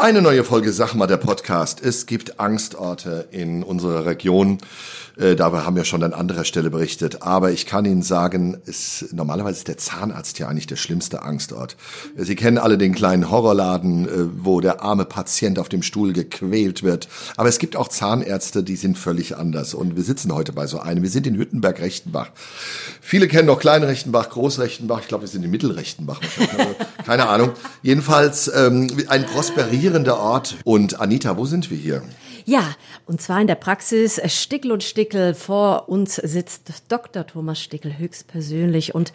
Eine neue Folge Sag mal, der Podcast. Es gibt Angstorte in unserer Region. Äh, darüber haben wir schon an anderer Stelle berichtet. Aber ich kann Ihnen sagen, es, normalerweise ist der Zahnarzt ja eigentlich der schlimmste Angstort. Sie kennen alle den kleinen Horrorladen, äh, wo der arme Patient auf dem Stuhl gequält wird. Aber es gibt auch Zahnärzte, die sind völlig anders. Und wir sitzen heute bei so einem. Wir sind in Hüttenberg-Rechtenbach. Viele kennen noch Klein-Rechtenbach, Groß-Rechtenbach. Ich glaube, wir sind in Mittelrechtenbach. wahrscheinlich. Keine Ahnung. Jedenfalls ähm, ein prosperierender Ort. Und Anita, wo sind wir hier? Ja, und zwar in der Praxis Stickel und Stickel. Vor uns sitzt Dr. Thomas Stickel höchstpersönlich und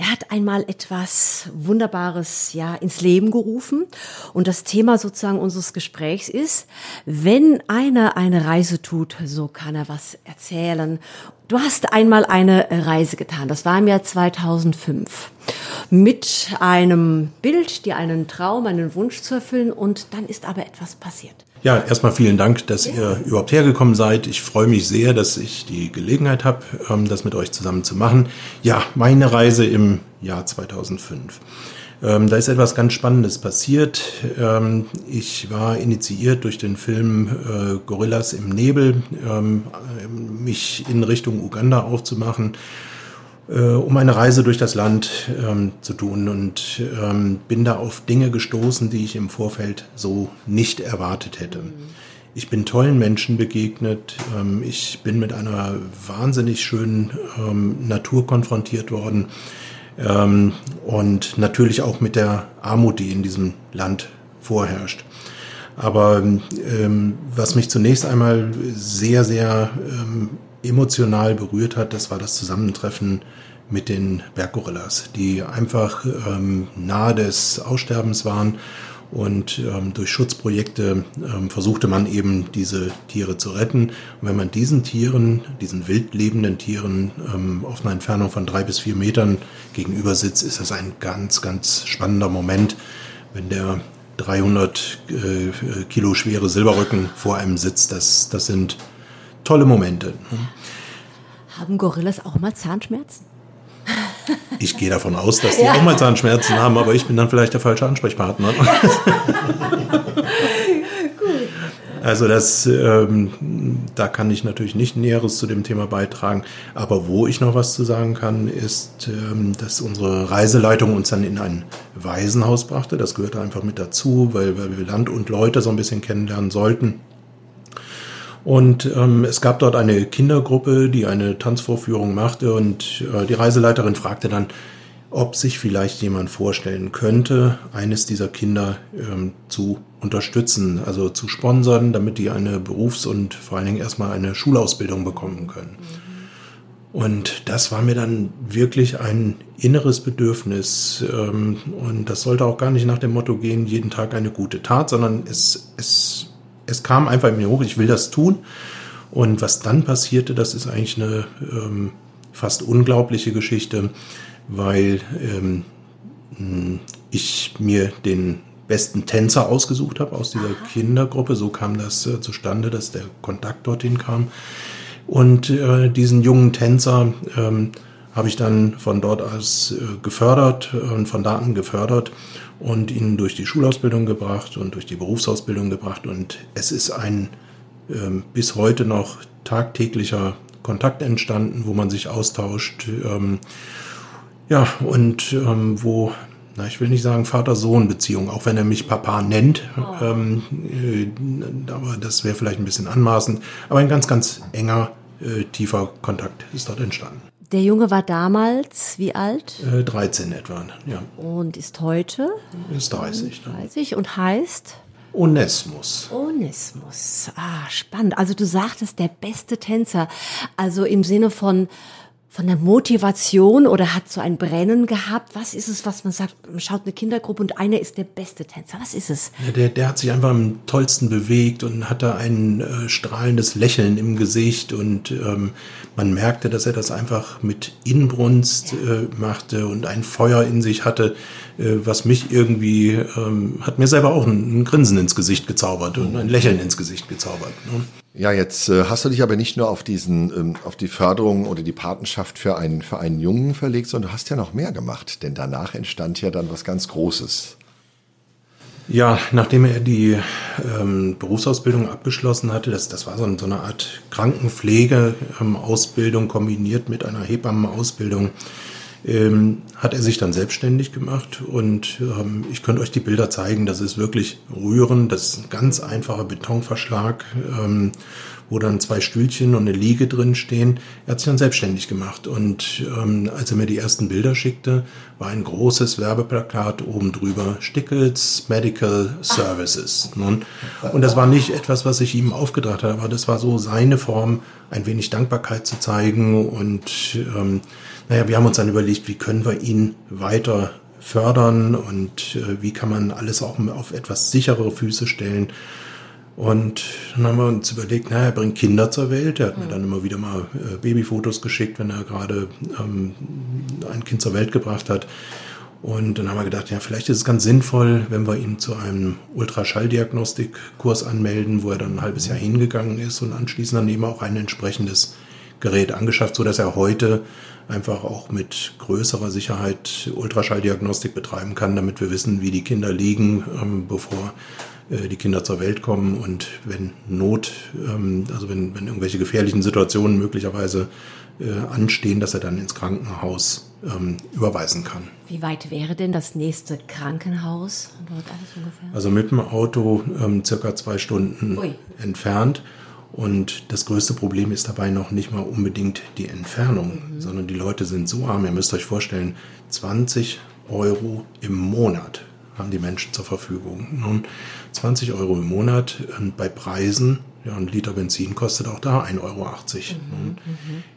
er hat einmal etwas Wunderbares ja ins Leben gerufen und das Thema sozusagen unseres Gesprächs ist, wenn einer eine Reise tut, so kann er was erzählen. Du hast einmal eine Reise getan, das war im Jahr 2005, mit einem Bild, dir einen Traum, einen Wunsch zu erfüllen und dann ist aber etwas passiert. Ja, erstmal vielen Dank, dass ihr überhaupt hergekommen seid. Ich freue mich sehr, dass ich die Gelegenheit habe, ähm, das mit euch zusammen zu machen. Ja, meine Reise im Jahr 2005. Ähm, da ist etwas ganz Spannendes passiert. Ähm, ich war initiiert durch den Film äh, Gorillas im Nebel, ähm, mich in Richtung Uganda aufzumachen äh, um eine Reise durch das Land ähm, zu tun und ähm, bin da auf Dinge gestoßen, die ich im Vorfeld so nicht erwartet hätte. Ich bin tollen Menschen begegnet. Ähm, ich bin mit einer wahnsinnig schönen ähm, Natur konfrontiert worden ähm, und natürlich auch mit der Armut, die in diesem Land vorherrscht. Aber ähm, was mich zunächst einmal sehr, sehr ähm, emotional berührt hat, das war das Zusammentreffen mit den Berggorillas, die einfach ähm, nahe des Aussterbens waren und ähm, durch Schutzprojekte ähm, versuchte man eben diese Tiere zu retten. Und wenn man diesen Tieren, diesen wild lebenden Tieren ähm, auf einer Entfernung von drei bis vier Metern gegenüber sitzt, ist das ein ganz, ganz spannender Moment, wenn der 300 äh, Kilo schwere Silberrücken vor einem sitzt. Das, das sind tolle Momente. Haben Gorillas auch mal Zahnschmerzen? Ich gehe davon aus, dass die ja. auch mal Zahnschmerzen haben, aber ich bin dann vielleicht der falsche Ansprechpartner. Also das, ähm, da kann ich natürlich nicht Näheres zu dem Thema beitragen. Aber wo ich noch was zu sagen kann, ist, ähm, dass unsere Reiseleitung uns dann in ein Waisenhaus brachte. Das gehörte einfach mit dazu, weil, weil wir Land und Leute so ein bisschen kennenlernen sollten. Und ähm, es gab dort eine Kindergruppe, die eine Tanzvorführung machte und äh, die Reiseleiterin fragte dann, ob sich vielleicht jemand vorstellen könnte, eines dieser Kinder ähm, zu unterstützen, also zu sponsern, damit die eine Berufs- und vor allen Dingen erstmal eine Schulausbildung bekommen können. Mhm. Und das war mir dann wirklich ein inneres Bedürfnis. Ähm, und das sollte auch gar nicht nach dem Motto gehen, jeden Tag eine gute Tat, sondern es, es es kam einfach in mir hoch, ich will das tun. Und was dann passierte, das ist eigentlich eine ähm, fast unglaubliche Geschichte, weil ähm, ich mir den besten Tänzer ausgesucht habe aus dieser Kindergruppe. So kam das äh, zustande, dass der Kontakt dorthin kam. Und äh, diesen jungen Tänzer ähm, habe ich dann von dort aus äh, gefördert und von Daten gefördert und ihn durch die Schulausbildung gebracht und durch die Berufsausbildung gebracht. Und es ist ein ähm, bis heute noch tagtäglicher Kontakt entstanden, wo man sich austauscht. Ähm, ja, und ähm, wo, na, ich will nicht sagen Vater-Sohn-Beziehung, auch wenn er mich Papa nennt. Oh. Äh, aber das wäre vielleicht ein bisschen anmaßend. Aber ein ganz, ganz enger, äh, tiefer Kontakt ist dort entstanden. Der Junge war damals wie alt? Äh, 13 etwa, ja. Und ist heute? Ist 30. 30 und heißt? Onesmus. Onesmus. Ah, spannend. Also du sagtest, der beste Tänzer. Also im Sinne von von der Motivation oder hat so ein Brennen gehabt? Was ist es, was man sagt, man schaut eine Kindergruppe und einer ist der beste Tänzer? Was ist es? Ja, der, der hat sich einfach am tollsten bewegt und hatte ein äh, strahlendes Lächeln im Gesicht und ähm, man merkte, dass er das einfach mit Inbrunst äh, machte und ein Feuer in sich hatte, äh, was mich irgendwie, ähm, hat mir selber auch ein, ein Grinsen ins Gesicht gezaubert und ein Lächeln ins Gesicht gezaubert. Ne? Ja, jetzt äh, hast du dich aber nicht nur auf diesen, ähm, auf die Förderung oder die Patenschaft für einen, für einen Jungen verlegt, sondern du hast ja noch mehr gemacht, denn danach entstand ja dann was ganz Großes. Ja, nachdem er die ähm, Berufsausbildung abgeschlossen hatte, das, das war so, so eine Art Krankenpflege-Ausbildung ähm, kombiniert mit einer Hebammenausbildung, ähm, hat er sich dann selbstständig gemacht und ähm, ich könnte euch die Bilder zeigen, das ist wirklich rührend, das ist ein ganz einfacher Betonverschlag, ähm, wo dann zwei Stühlchen und eine Liege drin stehen. Er hat sich dann selbstständig gemacht und ähm, als er mir die ersten Bilder schickte, war ein großes Werbeplakat oben drüber, Stickels Medical Services. Ne? Und das war nicht etwas, was ich ihm aufgedacht habe, aber das war so seine Form, ein wenig Dankbarkeit zu zeigen und ähm, naja, wir haben uns dann überlegt, wie können wir ihn weiter fördern und äh, wie kann man alles auch auf etwas sicherere Füße stellen. Und dann haben wir uns überlegt, naja, er bringt Kinder zur Welt. Er hat mir dann immer wieder mal äh, Babyfotos geschickt, wenn er gerade ähm, ein Kind zur Welt gebracht hat. Und dann haben wir gedacht, ja, vielleicht ist es ganz sinnvoll, wenn wir ihn zu einem Ultraschalldiagnostikkurs anmelden, wo er dann ein halbes Jahr hingegangen ist und anschließend dann eben auch ein entsprechendes Gerät angeschafft, so dass er heute einfach auch mit größerer Sicherheit Ultraschalldiagnostik betreiben kann, damit wir wissen, wie die Kinder liegen, ähm, bevor äh, die Kinder zur Welt kommen und wenn Not, ähm, also wenn, wenn irgendwelche gefährlichen Situationen möglicherweise äh, anstehen, dass er dann ins Krankenhaus ähm, überweisen kann. Wie weit wäre denn das nächste Krankenhaus dort alles ungefähr? Also mit dem Auto ähm, circa zwei Stunden Ui. entfernt. Und das größte Problem ist dabei noch nicht mal unbedingt die Entfernung, mhm. sondern die Leute sind so arm. Ihr müsst euch vorstellen, 20 Euro im Monat haben die Menschen zur Verfügung. Nun, 20 Euro im Monat äh, bei Preisen, ja, ein Liter Benzin kostet auch da 1,80 Euro. Mhm,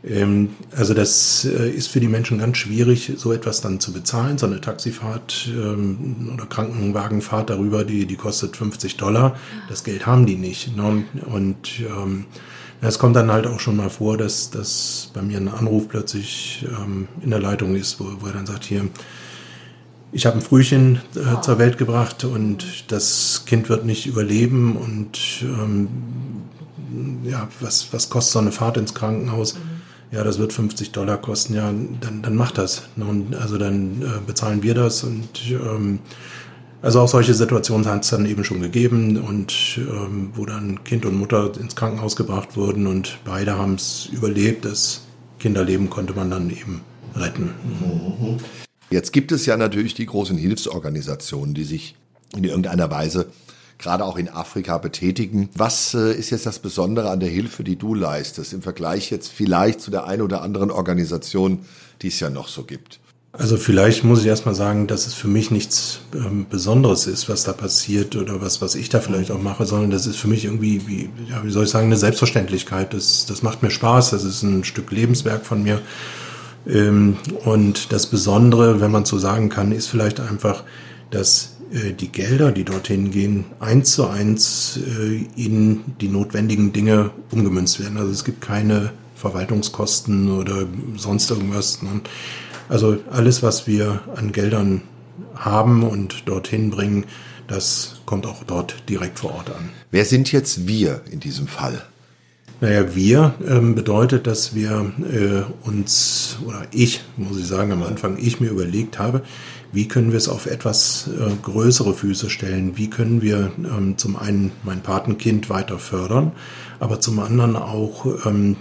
ähm, also das äh, ist für die Menschen ganz schwierig, so etwas dann zu bezahlen. So eine Taxifahrt ähm, oder Krankenwagenfahrt darüber, die, die kostet 50 Dollar. Das Geld haben die nicht. Ne? Und ähm, es kommt dann halt auch schon mal vor, dass, dass bei mir ein Anruf plötzlich ähm, in der Leitung ist, wo, wo er dann sagt, hier, ich habe ein Frühchen äh, zur Welt gebracht und das Kind wird nicht überleben und ähm, ja, was, was kostet so eine Fahrt ins Krankenhaus? Mhm. Ja, das wird 50 Dollar kosten. Ja, dann, dann macht das. Und also dann äh, bezahlen wir das und ähm, also auch solche Situationen hat es dann eben schon gegeben und ähm, wo dann Kind und Mutter ins Krankenhaus gebracht wurden und beide haben es überlebt. Das Kinderleben konnte man dann eben retten. Mhm. Jetzt gibt es ja natürlich die großen Hilfsorganisationen, die sich in irgendeiner Weise gerade auch in Afrika betätigen. Was äh, ist jetzt das Besondere an der Hilfe, die du leistest, im Vergleich jetzt vielleicht zu der einen oder anderen Organisation, die es ja noch so gibt? Also vielleicht muss ich erstmal sagen, dass es für mich nichts ähm, Besonderes ist, was da passiert oder was, was ich da vielleicht auch mache, sondern das ist für mich irgendwie, wie, ja, wie soll ich sagen, eine Selbstverständlichkeit. Das, das macht mir Spaß, das ist ein Stück Lebenswerk von mir. Ähm, und das Besondere, wenn man so sagen kann, ist vielleicht einfach, dass äh, die Gelder, die dorthin gehen, eins zu eins äh, in die notwendigen Dinge umgemünzt werden. Also es gibt keine Verwaltungskosten oder sonst irgendwas. Ne? Also alles, was wir an Geldern haben und dorthin bringen, das kommt auch dort direkt vor Ort an. Wer sind jetzt wir in diesem Fall? Naja, wir ähm, bedeutet, dass wir äh, uns, oder ich, muss ich sagen, am Anfang ich mir überlegt habe, wie können wir es auf etwas äh, größere Füße stellen? Wie können wir ähm, zum einen mein Patenkind weiter fördern, aber zum anderen auch ähm,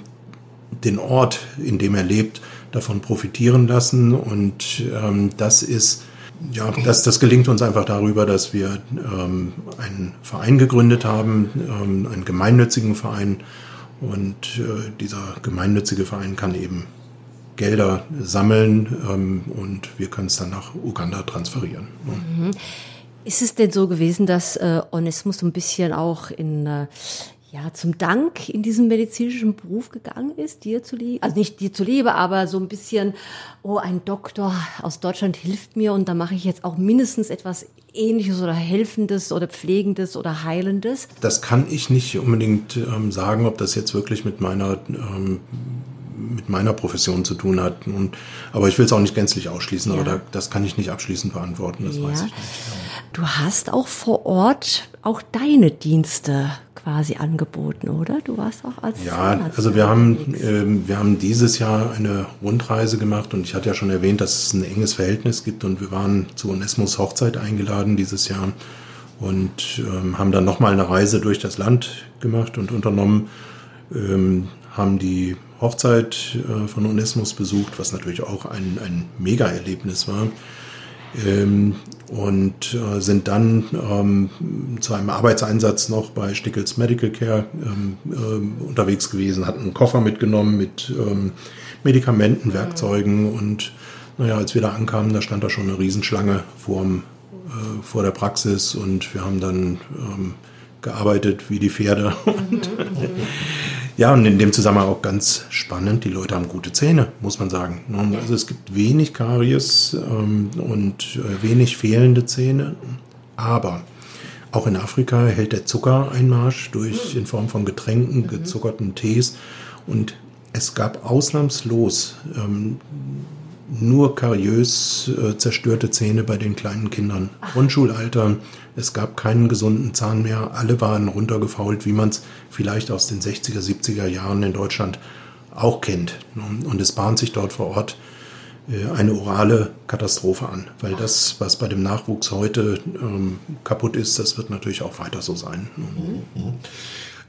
den Ort, in dem er lebt, davon profitieren lassen. Und ähm, das ist ja, das, das gelingt uns einfach darüber, dass wir ähm, einen Verein gegründet haben, ähm, einen gemeinnützigen Verein, und äh, dieser gemeinnützige Verein kann eben Gelder sammeln ähm, und wir können es dann nach Uganda transferieren. Mhm. Ist es denn so gewesen, dass äh, Onesmus so ein bisschen auch in äh, ja, zum Dank in diesen medizinischen Beruf gegangen ist, dir zu liebe, also nicht dir zu liebe, aber so ein bisschen, oh, ein Doktor aus Deutschland hilft mir und da mache ich jetzt auch mindestens etwas Ähnliches oder Helfendes oder Pflegendes oder Heilendes? Das kann ich nicht unbedingt ähm, sagen, ob das jetzt wirklich mit meiner ähm, mit meiner Profession zu tun hat. Und, aber ich will es auch nicht gänzlich ausschließen, ja. aber da, das kann ich nicht abschließend beantworten, das ja. weiß ich nicht. Du hast auch vor Ort auch deine Dienste quasi angeboten, oder? Du warst auch als Ja, Zahnarzt also wir haben, äh, wir haben dieses Jahr eine Rundreise gemacht und ich hatte ja schon erwähnt, dass es ein enges Verhältnis gibt und wir waren zu Onesmos Hochzeit eingeladen dieses Jahr und ähm, haben dann nochmal eine Reise durch das Land gemacht und unternommen, ähm, haben die Hochzeit äh, von Onesmus besucht, was natürlich auch ein, ein Mega-Erlebnis war. Ähm, und äh, sind dann ähm, zu einem Arbeitseinsatz noch bei Stickels Medical Care ähm, äh, unterwegs gewesen, hatten einen Koffer mitgenommen mit ähm, Medikamenten, Werkzeugen und naja, als wir da ankamen, da stand da schon eine Riesenschlange vorm, äh, vor der Praxis und wir haben dann ähm, gearbeitet wie die Pferde. Und, ja, und in dem Zusammenhang auch ganz spannend, die Leute haben gute Zähne, muss man sagen. Also es gibt wenig Karies ähm, und äh, wenig fehlende Zähne, aber auch in Afrika hält der Zucker Einmarsch durch in Form von Getränken, gezuckerten Tees. Und es gab ausnahmslos ähm, nur kariös äh, zerstörte Zähne bei den kleinen Kindern. Grundschulalter, es gab keinen gesunden Zahn mehr. Alle waren runtergefault, wie man es vielleicht aus den 60er, 70er Jahren in Deutschland auch kennt. Und es bahnt sich dort vor Ort äh, eine orale Katastrophe an, weil das, was bei dem Nachwuchs heute ähm, kaputt ist, das wird natürlich auch weiter so sein. Mhm. Mhm.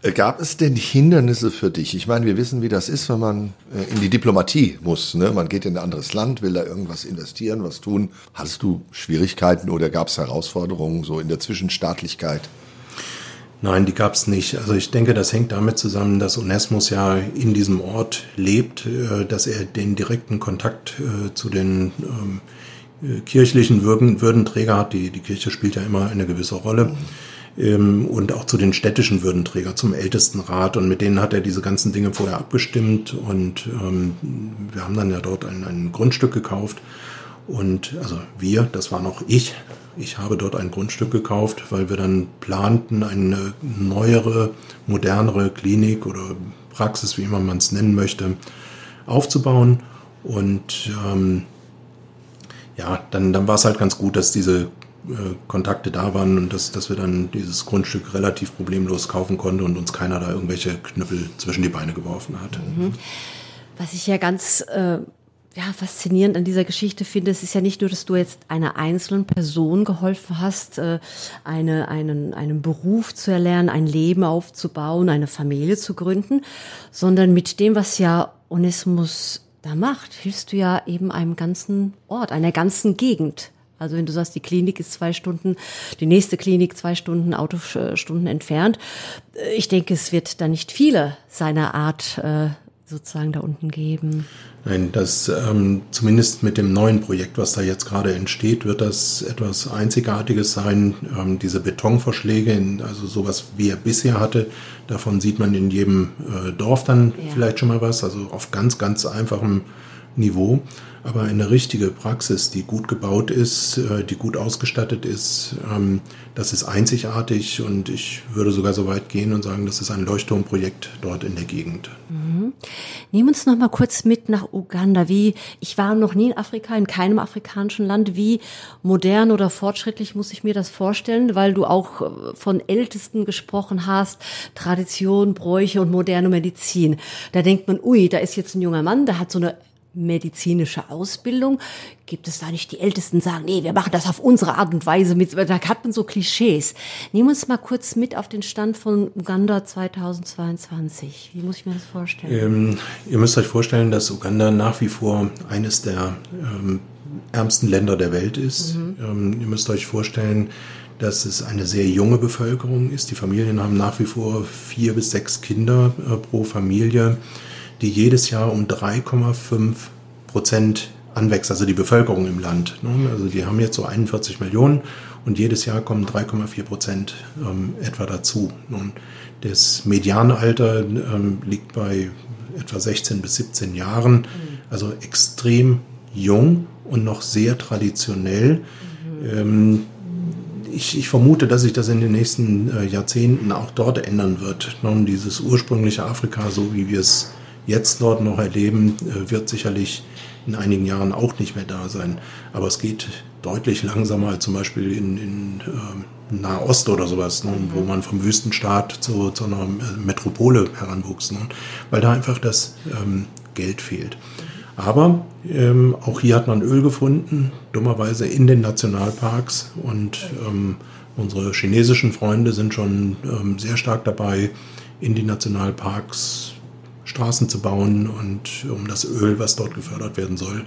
Äh, gab es denn Hindernisse für dich? Ich meine, wir wissen, wie das ist, wenn man äh, in die Diplomatie muss. Ne? Man geht in ein anderes Land, will da irgendwas investieren, was tun. Hattest du Schwierigkeiten oder gab es Herausforderungen so in der Zwischenstaatlichkeit? Nein, die gab es nicht. Also ich denke, das hängt damit zusammen, dass Onesmus ja in diesem Ort lebt, äh, dass er den direkten Kontakt zu den ähm, kirchlichen Würdenträger hat. Die, die Kirche spielt ja immer eine gewisse Rolle. Mhm ähm, und auch zu den städtischen Würdenträgern, zum Ältestenrat. Und mit denen hat er diese ganzen Dinge vorher abgestimmt. Und ähm, wir haben dann ja dort ein, ein Grundstück gekauft. Und also wir, das war noch ich, ich habe dort ein Grundstück gekauft, weil wir dann planten, eine neuere, modernere Klinik oder Praxis, wie immer man es nennen möchte, aufzubauen. Und ähm, ja, dann, dann war es halt ganz gut, dass diese Kontakte da waren und dass, dass wir dann dieses Grundstück relativ problemlos kaufen konnten und uns keiner da irgendwelche Knüppel zwischen die Beine geworfen hat. Mhm. Was ich ja ganz äh, ja, faszinierend an dieser Geschichte finde, es ist ja nicht nur, dass du jetzt einer einzelnen Person geholfen hast, äh, eine, einen, einen Beruf zu erlernen, ein Leben aufzubauen, eine Familie zu gründen, sondern mit dem, was ja Onesmus da macht, hilfst du ja eben einem ganzen Ort, einer ganzen Gegend. Also wenn du sagst, die Klinik ist zwei Stunden, die nächste Klinik zwei Stunden, Autostunden entfernt. Äh, ich denke, es wird da nicht viele seiner Art äh, sozusagen da unten geben. Nein, das ähm, zumindest mit dem neuen Projekt, was da jetzt gerade entsteht, wird das etwas Einzigartiges sein. Ähm, diese Betonverschläge, in, also sowas wie er bisher hatte, davon sieht man in jedem äh, Dorf dann ja. vielleicht schon mal was, also auf ganz, ganz einfachem Niveau. Aber eine richtige Praxis, die gut gebaut ist, äh, die gut ausgestattet ist, ähm, das ist einzigartig und ich würde sogar so weit gehen und sagen, das ist ein Leuchtturmprojekt dort in der Gegend. Mhm. Nehmen uns noch mal kurz mit nach Uganda. Wie ich war noch nie in Afrika, in keinem afrikanischen Land. Wie modern oder fortschrittlich muss ich mir das vorstellen, weil du auch äh, von Ältesten gesprochen hast, Tradition, Bräuche und moderne Medizin. Da denkt man, ui, da ist jetzt ein junger Mann, der hat so eine medizinische Ausbildung? Gibt es da nicht die Ältesten sagen, nee, wir machen das auf unsere Art und Weise mit, da hat man so Klischees. Nehmen wir uns mal kurz mit auf den Stand von Uganda 2022. Wie muss ich mir das vorstellen? Ähm, ihr müsst euch vorstellen, dass Uganda nach wie vor eines der ähm, ärmsten Länder der Welt ist. Mhm. Ähm, ihr müsst euch vorstellen, dass es eine sehr junge Bevölkerung ist. Die Familien haben nach wie vor vier bis sechs Kinder äh, pro Familie die jedes Jahr um 3,5 Prozent anwächst, also die Bevölkerung im Land. Ne? Also die haben jetzt so 41 Millionen und jedes Jahr kommen 3,4 Prozent ähm, etwa dazu. Nun, das Medianalter ähm, liegt bei etwa 16 bis 17 Jahren, also extrem jung und noch sehr traditionell. Ähm, ich, ich, vermute, dass sich das in den nächsten äh, Jahrzehnten auch dort ändern wird. Nun, dieses ursprüngliche Afrika, so wie wir es jetzt dort noch erleben, äh, wird sicherlich in einigen Jahren auch nicht mehr da sein. Aber es geht deutlich langsamer als zum Beispiel in, in äh, Nahost oder sowas, ne, wo man vom Wüstenstaat zu, zu einer Metropole heranwuchs, ne, weil da einfach das ähm, Geld fehlt. Aber ähm, auch hier hat man Öl gefunden, dummerweise in den Nationalparks. Und ähm, unsere chinesischen Freunde sind schon ähm, sehr stark dabei, in die Nationalparks Straßen zu bauen und um das Öl, was dort gefördert werden soll,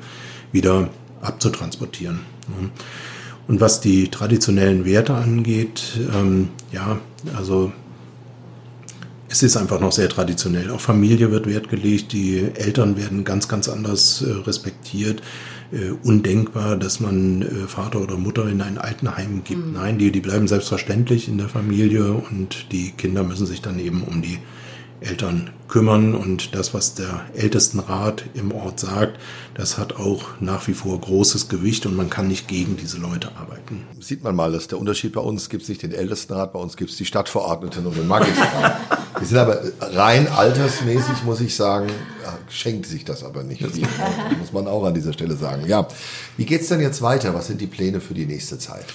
wieder abzutransportieren. Und was die traditionellen Werte angeht, ähm, ja, also es ist einfach noch sehr traditionell. Auch Familie wird Wert gelegt, die Eltern werden ganz, ganz anders äh, respektiert. Äh, undenkbar, dass man äh, Vater oder Mutter in ein Altenheim gibt. Mhm. Nein, die, die bleiben selbstverständlich in der Familie und die Kinder müssen sich dann eben um die Eltern kümmern und das, was der Ältestenrat im Ort sagt, das hat auch nach wie vor großes Gewicht und man kann nicht gegen diese Leute arbeiten. Sieht man mal, dass der Unterschied bei uns gibt es nicht den Ältestenrat, bei uns gibt es die Stadtverordneten und den Magistrat. Die sind aber rein altersmäßig, muss ich sagen, schenkt sich das aber nicht. Das muss man auch an dieser Stelle sagen. Ja, wie geht's denn jetzt weiter? Was sind die Pläne für die nächste Zeit?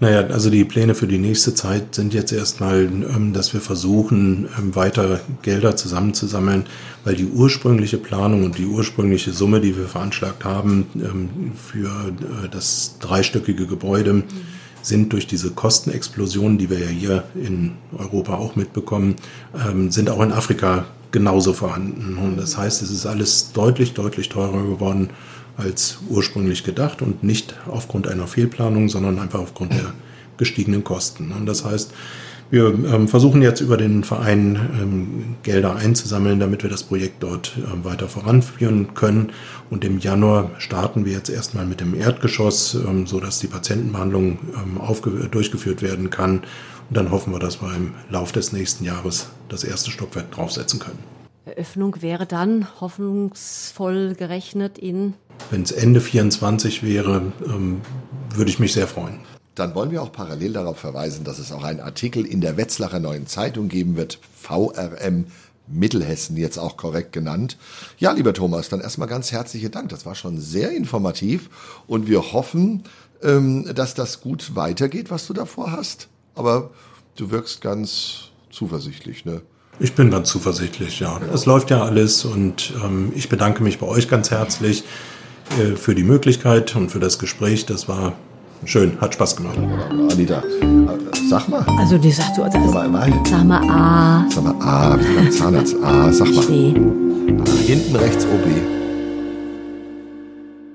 Naja, also die Pläne für die nächste Zeit sind jetzt erstmal, ähm, dass wir versuchen, ähm, weiter Gelder zusammenzusammeln, weil die ursprüngliche Planung und die ursprüngliche Summe, die wir veranschlagt haben ähm, für äh, das dreistöckige Gebäude, sind durch diese Kostenexplosionen, die wir ja hier in Europa auch mitbekommen, sind auch in Afrika genauso vorhanden. Und das heißt, es ist alles deutlich, deutlich teurer geworden als ursprünglich gedacht und nicht aufgrund einer Fehlplanung, sondern einfach aufgrund der gestiegenen Kosten. Und das heißt, wir ähm, versuchen jetzt über den Verein ähm, Gelder einzusammeln, damit wir das Projekt dort ähm, weiter voranführen können. Und im Januar starten wir jetzt erstmal mit dem Erdgeschoss, ähm, so dass die Patientenbehandlung durchgeführt werden kann. Und dann hoffen wir, dass wir im Lauf des nächsten Jahres das erste Stockwerk draufsetzen können. Eröffnung wäre dann hoffnungsvoll gerechnet in? Wenn es Ende 24 wäre, ähm, würde ich mich sehr freuen. Dann wollen wir auch parallel darauf verweisen, dass es auch einen Artikel in der Wetzlacher Neuen Zeitung geben wird, VRM Mittelhessen jetzt auch korrekt genannt. Ja, lieber Thomas, dann erstmal ganz herzlichen Dank. Das war schon sehr informativ und wir hoffen, ähm, dass das gut weitergeht, was du davor hast. Aber du wirkst ganz zuversichtlich, ne? Ich bin ganz zuversichtlich, ja. Es läuft ja alles und ähm, ich bedanke mich bei euch ganz herzlich äh, für die Möglichkeit und für das Gespräch. Das war schön, hat Spaß gemacht. Anita, sag mal. Also die sagt so, also, sag mal, sag mal A. Sag mal A, wie Zahnarzt A, sag mal. B. hinten rechts OB.